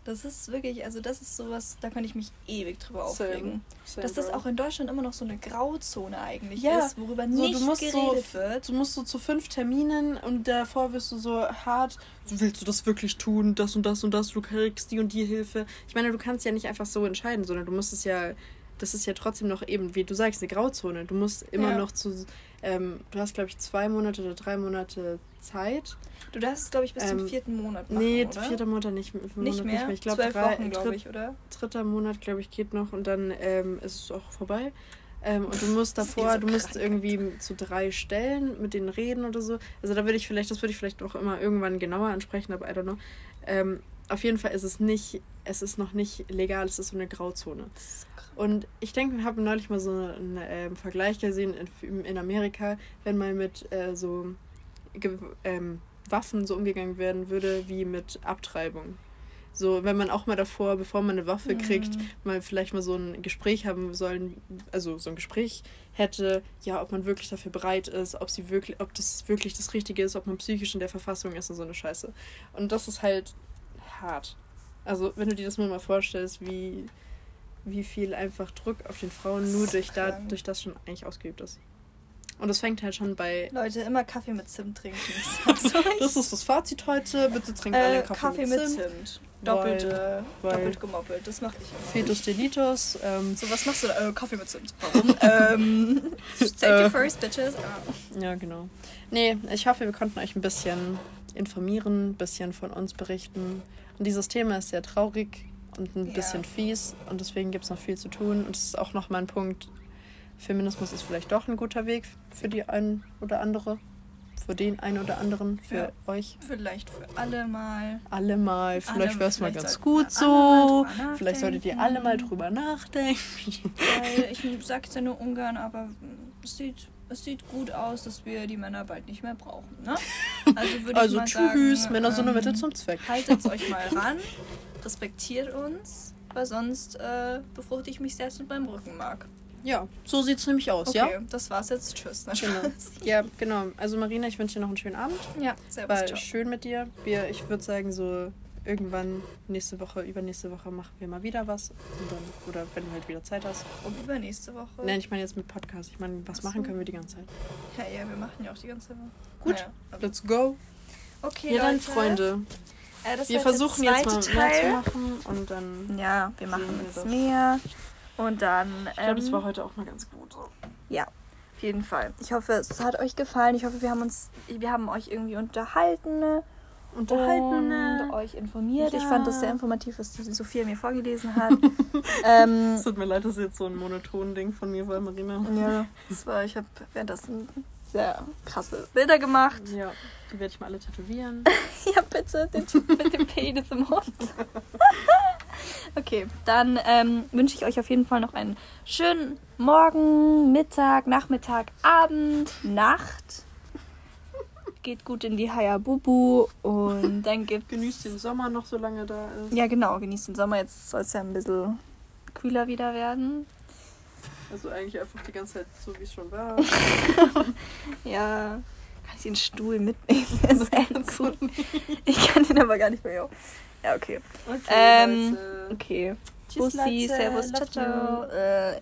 Speaker 1: Das ist wirklich, also das ist sowas, da könnte ich mich ewig drüber aufregen. Same. Dass das auch in Deutschland immer noch so eine Grauzone eigentlich ja. ist, worüber so, nicht
Speaker 2: geredet so, wird. Du musst so zu fünf Terminen und davor wirst du so hart, willst du das wirklich tun, das und das und das, du kriegst die und die Hilfe. Ich meine, du kannst ja nicht einfach so entscheiden, sondern du musst es ja das ist ja trotzdem noch eben, wie du sagst, eine Grauzone. Du musst immer ja. noch zu, ähm, du hast, glaube ich, zwei Monate oder drei Monate Zeit.
Speaker 1: Du darfst, glaube ich, bis ähm, zum vierten Monat
Speaker 2: machen, Nee, oder? vierter Monat nicht, Monat nicht mehr. Nicht mehr. Ich glaube, drei, Wochen, glaube ich, oder? Dritter Monat, glaube ich, geht noch und dann ähm, ist es auch vorbei. Ähm, und du musst [LAUGHS] davor, so du musst irgendwie zu drei Stellen mit denen reden oder so. Also da würde ich vielleicht, das würde ich vielleicht auch immer irgendwann genauer ansprechen, aber I don't know. Ähm, auf jeden Fall ist es nicht, es ist noch nicht legal, es ist so eine Grauzone. Und ich denke, wir haben neulich mal so einen äh, Vergleich gesehen in, in, Amerika, wenn mal mit äh, so ähm, Waffen so umgegangen werden würde wie mit Abtreibung. So, wenn man auch mal davor, bevor man eine Waffe kriegt, mhm. mal vielleicht mal so ein Gespräch haben sollen, also so ein Gespräch hätte, ja, ob man wirklich dafür bereit ist, ob sie wirklich, ob das wirklich das Richtige ist, ob man psychisch in der Verfassung ist und so eine Scheiße. Und das ist halt hart. Also, wenn du dir das mal vorstellst, wie wie viel einfach Druck auf den Frauen nur durch, da, durch das schon eigentlich ausgeübt ist. Und das fängt halt schon bei.
Speaker 1: Leute, immer Kaffee mit Zimt trinken. [LAUGHS]
Speaker 2: das ist das Fazit heute. Bitte trinkt äh, alle Kaffee, Kaffee mit Zimt. Mit Zimt.
Speaker 1: Doppelt, äh, doppelt gemoppelt. Das mache ich
Speaker 2: auch. Fetus Delitos. Ähm,
Speaker 1: so, was machst du da? Äh, Kaffee mit Zimt. Warum? [LAUGHS] ähm, [LAUGHS] safety
Speaker 2: äh, first, bitches. Ah. Ja, genau. Nee, ich hoffe, wir konnten euch ein bisschen informieren, ein bisschen von uns berichten. Und dieses Thema ist sehr traurig und ein bisschen ja. fies und deswegen gibt es noch viel zu tun. Und es ist auch noch mal ein Punkt, Feminismus ist vielleicht doch ein guter Weg für die einen oder andere. für den einen oder anderen, für
Speaker 1: Ja.
Speaker 2: euch.
Speaker 1: Vielleicht für alle mal.
Speaker 2: Alle mal. Vielleicht wäre es mal ganz gut so. Vielleicht solltet ihr alle mal drüber nachdenken.
Speaker 1: Weil ich sag's ja nur ungern, aber es sieht, es sieht gut aus, dass wir die Männer bald nicht mehr brauchen. Ne? [LAUGHS] Also würde ich
Speaker 2: Also
Speaker 1: mal
Speaker 2: tschüss,
Speaker 1: sagen,
Speaker 2: Männer sind nur
Speaker 1: ähm,
Speaker 2: Mittel zum Zweck.
Speaker 1: Haltet [LAUGHS] euch mal ran, respektiert uns, weil sonst äh, befruchte ich mich selbst mit meinem Rückenmark.
Speaker 2: Ja, so sieht es nämlich aus,
Speaker 1: Okay,
Speaker 2: ja?
Speaker 1: das war's jetzt. Tschüss. Na,
Speaker 2: Genau. Ja, genau. Also Marina, ich wünsche dir noch einen schönen Abend.
Speaker 1: Ja, servus.
Speaker 2: War
Speaker 1: Ciao.
Speaker 2: schön mit dir. Wir, ich würde sagen, so irgendwann nächste Woche, übernächste Woche machen wir mal wieder was. Dann, oder wenn du halt wieder Zeit hast.
Speaker 1: Und übernächste Woche.
Speaker 2: Nein, ich meine jetzt mit Podcast. Ich meine, was
Speaker 1: Ach
Speaker 2: machen
Speaker 1: so.
Speaker 2: können wir die ganze Zeit?
Speaker 1: Ja, ja, wir machen ja auch die ganze Woche.
Speaker 2: Gut,
Speaker 1: aber-
Speaker 2: let's go.
Speaker 1: Okay,
Speaker 2: Ja, dann,
Speaker 1: Leute.
Speaker 2: Freunde.
Speaker 1: Äh,
Speaker 2: Wir versuchen jetzt mal
Speaker 1: zweite
Speaker 2: mehr zu
Speaker 1: Teil.
Speaker 2: machen und dann.
Speaker 1: Ja, wir machen jetzt
Speaker 2: das.
Speaker 1: mehr. Und dann.
Speaker 2: Ich glaube, es
Speaker 1: ähm,
Speaker 2: war heute auch mal ganz gut. So.
Speaker 1: Ja, auf jeden Fall. Ich hoffe, es hat euch gefallen. Ich hoffe, wir haben uns, wir haben euch irgendwie unterhalten?
Speaker 2: Unterhalten.
Speaker 1: und euch informiert. Ich
Speaker 2: Ja.
Speaker 1: fand das sehr informativ, was die Sophia mir vorgelesen hat. [LAUGHS] ähm,
Speaker 2: Es tut mir leid, dass jetzt so ein monoton Ding von mir war, Marina.
Speaker 1: ja, das war, ich habe währenddessen sehr krasse Bilder gemacht.
Speaker 2: Ja, die werde ich mal alle tätowieren. [LAUGHS]
Speaker 1: Ja, bitte, den Typ [LAUGHS] mit dem Penis im Mund. Okay, dann ähm, wünsche ich euch auf jeden Fall noch einen schönen Morgen, Mittag, Nachmittag, Abend, Nacht. Geht gut in die Hayabubu und [LAUGHS] dann gibt's...
Speaker 2: Genießt den Sommer noch, solange da ist.
Speaker 1: Ja, genau, genießt den Sommer. Jetzt soll es ja ein bisschen kühler wieder werden.
Speaker 2: Also eigentlich einfach die ganze Zeit so, wie es schon war. [LAUGHS]
Speaker 1: Ja, kann ich den Stuhl mitnehmen? [LAUGHS] Das ist gut. Ich kann den aber gar nicht mehr. Ja, okay.
Speaker 2: Okay,
Speaker 1: Ähm,
Speaker 2: Leute.
Speaker 1: Okay.
Speaker 2: Tschüss,
Speaker 1: Bussi. Servus, ciao, ciao. Äh,